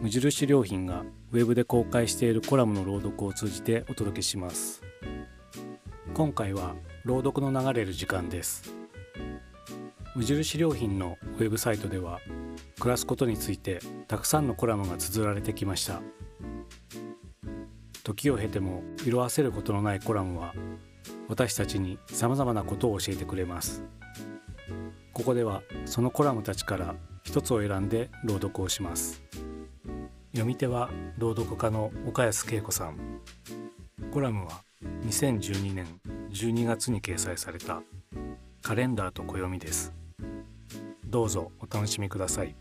無印良品がウェブで公開しているコラムの朗読を通じてお届けします。今回は朗読の流れる時間です。無印良品のウェブサイトでは暮らすことについてたくさんのコラムが綴られてきました。時を経ても色あせることのないコラムは私たちにさまざまなことを教えてくれます。ここではそのコラムたちから一つを選んで朗読をします。読み手は朗読家の岡安恵子さん。コラムは2012年12月に掲載されたカレンダーと暦です。どうぞお楽しみください。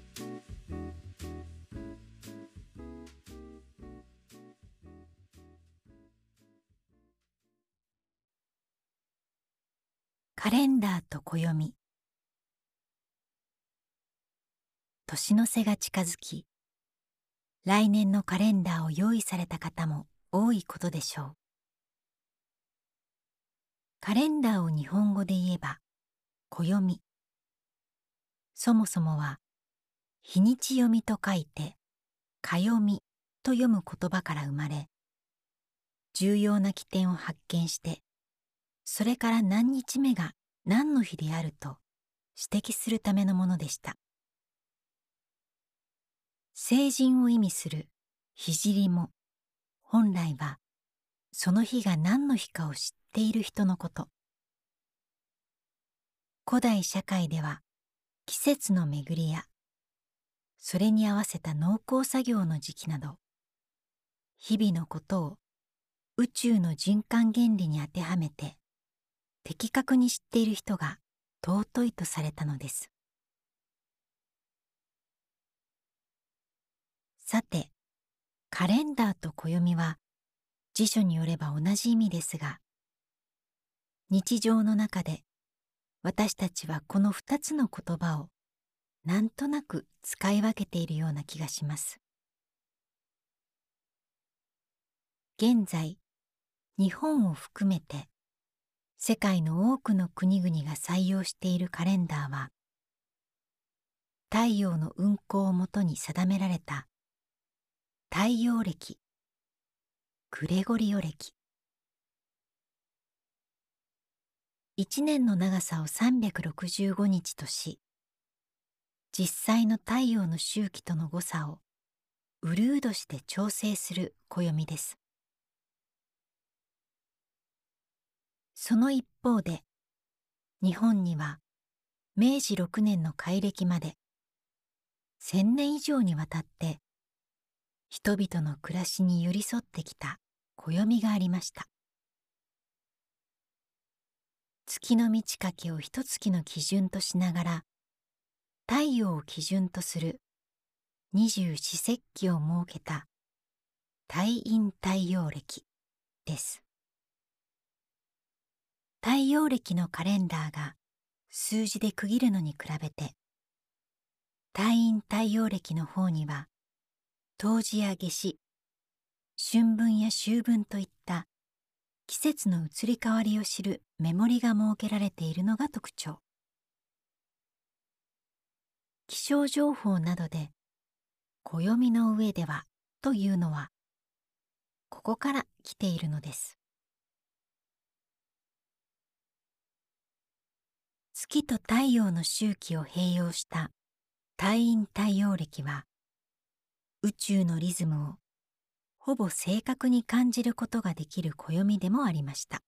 カレンダーと暦。年の瀬が近づき来年のカレンダーを用意された方も多いことでしょう。カレンダーを日本語で言えば暦。そもそもは日にち読みと書いてかよみと読む言葉から生まれ重要な起点を発見してそれから何日目が何の日であると指摘するためのものでした。成人を意味する聖も本来はその日が何の日かを知っている人のこと。古代社会では季節の巡りやそれに合わせた農耕作業の時期など日々のことを宇宙の循環原理に当てはめて的確に知っている人が尊いとされたのです。さてカレンダーと暦は辞書によれば同じ意味ですが日常の中で私たちはこの二つの言葉をなんとなく使い分けているような気がします。現在日本を含めて世界の多くの国々が採用しているカレンダーは太陽の運行をもとに定められた太陽暦。グレゴリオ暦。一年の長さを365日とし実際の太陽の周期との誤差をウルー年で調整する暦です。その一方で日本には明治6年の改暦まで千年以上にわたって人々の暮らしに寄り添ってきた暦がありました。月の満ち欠けを一月の基準としながら太陽を基準とする二十四節気を設けた太陰太陽暦です。太陽暦のカレンダーが数字で区切るのに比べて太陰太陽暦の方には冬至や夏至春分や秋分といった季節の移り変わりを知るメモリが設けられているのが特徴。気象情報などで暦の上ではというのはここから来ているのです。月と太陽の周期を併用した太陰太陽暦は宇宙のリズムをほぼ正確に感じることができる暦でもありました。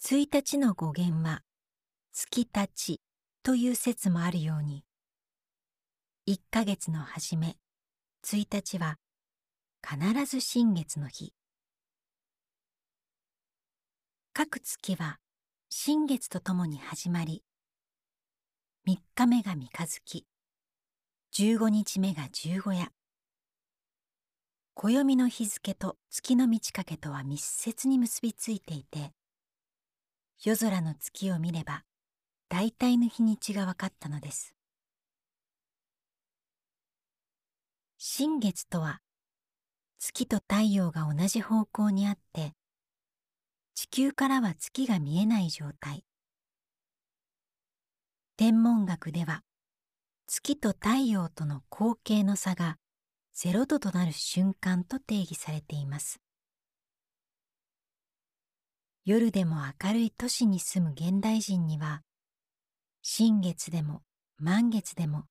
1日の語源は月立ちという説もあるように、1ヶ月の初め、1日は必ず新月の日。各月は新月とともに始まり、3日目が三日月、15日目が十五夜。暦の日付と月の満ち欠けとは密接に結びついていて、夜空の月を見れば大体の日にちが分かったのです。新月とは月と太陽が同じ方向にあって地球からは月が見えない状態天文学では月と太陽との光景の差が0度となる瞬間と定義されています。夜でも明るい都市に住む現代人には新月でも満月でも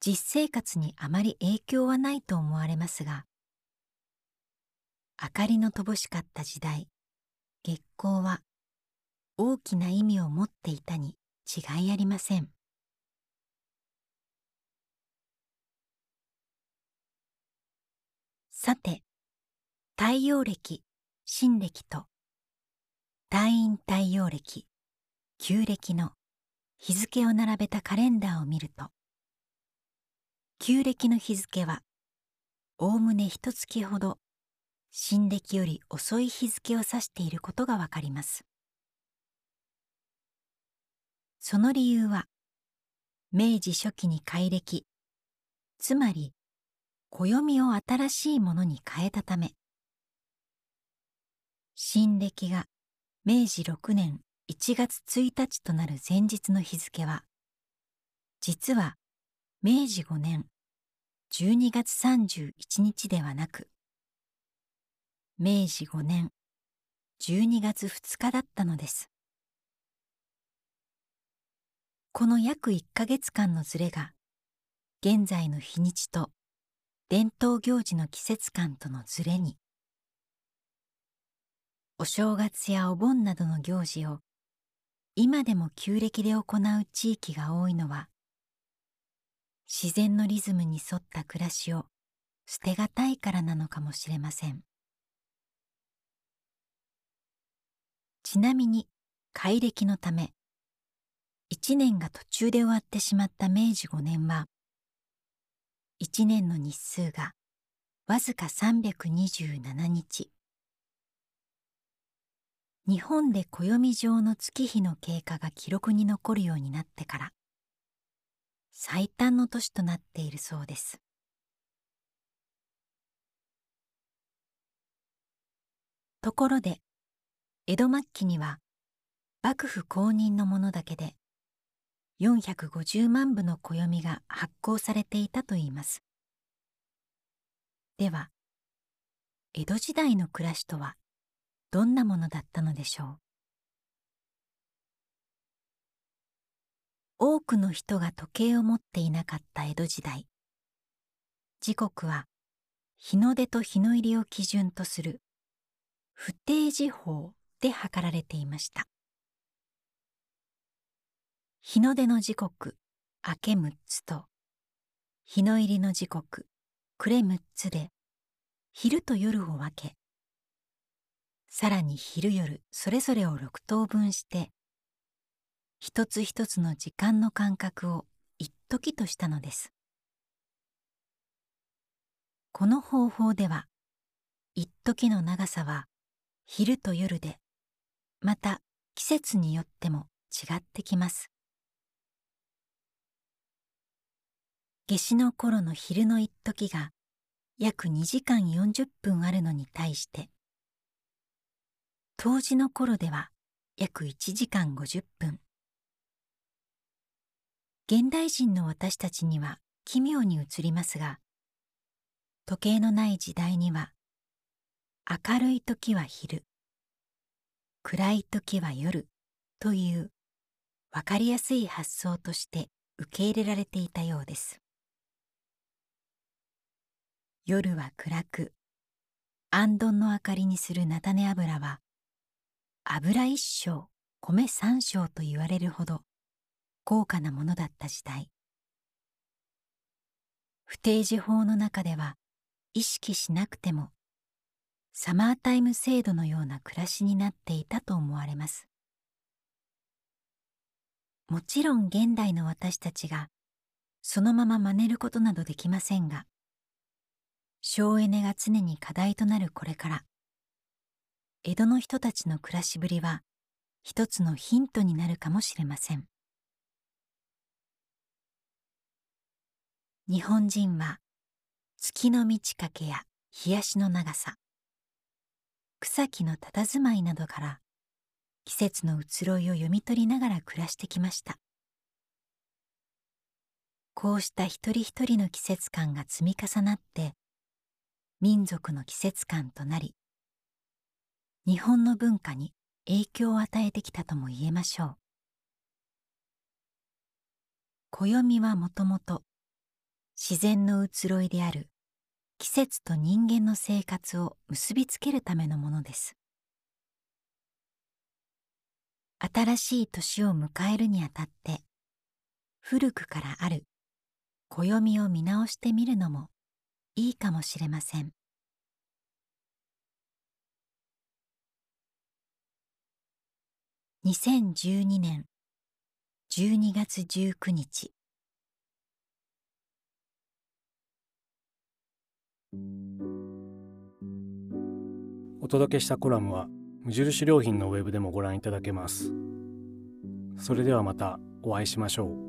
実生活にあまり影響はないと思われますが明かりの乏しかった時代月光は大きな意味を持っていたに違いありません。さて太陽暦新暦と退院太陽暦旧暦の日付を並べたカレンダーを見ると旧暦の日付はおおむね一月ほど新暦より遅い日付を指していることがわかります。その理由は明治初期に改暦つまり暦を新しいものに変えたため新暦が明治6年1月1日となる前日の日付は実は明治5年12月31日ではなく明治5年12月2日だったのです。この約1ヶ月間のずれが現在の日にちと伝統行事の季節感とのずれにお正月やお盆などの行事を今でも旧暦で行う地域が多いのは自然のリズムに沿った暮らしを捨てがたいからなのかもしれません。ちなみに改暦のため一年が途中で終わってしまった明治5年は一年の日数がわずか327日。日本で暦上の月日の経過が記録に残るようになってから最短の年となっているそうです。ところで江戸末期には幕府公認のものだけで450万部の暦が発行されていたといいます。では江戸時代の暮らしとはどんなものだったのでしょう？多くの人が時計を持っていなかった江戸時代。時刻は日の出と日の入りを基準とする不定時法で測られていました。日の出の時刻明け6つと日の入りの時刻暮れ6つで昼と夜を分けさらに昼夜それぞれを6等分して一つ一つの時間の間隔を一時としたのです。この方法では一時の長さは昼と夜でまた季節によっても違ってきます。夏至の頃の昼の一時が約2時間40分あるのに対して冬至の頃では約1時間50分。現代人の私たちには奇妙に映りますが時計のない時代には明るい時は昼暗い時は夜という分かりやすい発想として受け入れられていたようです。夜は暗く安どんの明かりにする菜種油は油一升米三升と言われるほど高価なものだった時代。不定時法の中では意識しなくてもサマータイム制度のような暮らしになっていたと思われます。もちろん現代の私たちがそのまま真似ることなどできませんが省エネが常に課題となるこれから。江戸の人たちの暮らしぶりは一つのヒントになるかもしれません。日本人は月の満ち欠けや日足の長さ草木の佇まいなどから季節の移ろいを読み取りながら暮らしてきました。こうした一人一人の季節感が積み重なって民族の季節感となり日本の文化に影響を与えてきたとも言えましょう。暦はもともと自然の移ろいである季節と人間の生活を結びつけるためのものです。新しい年を迎えるにあたって古くからある暦を見直してみるのもいいかもしれません。2012年12月19日。お届けしたコラムは無印良品のウェブでもご覧いただけます。それではまたお会いしましょう。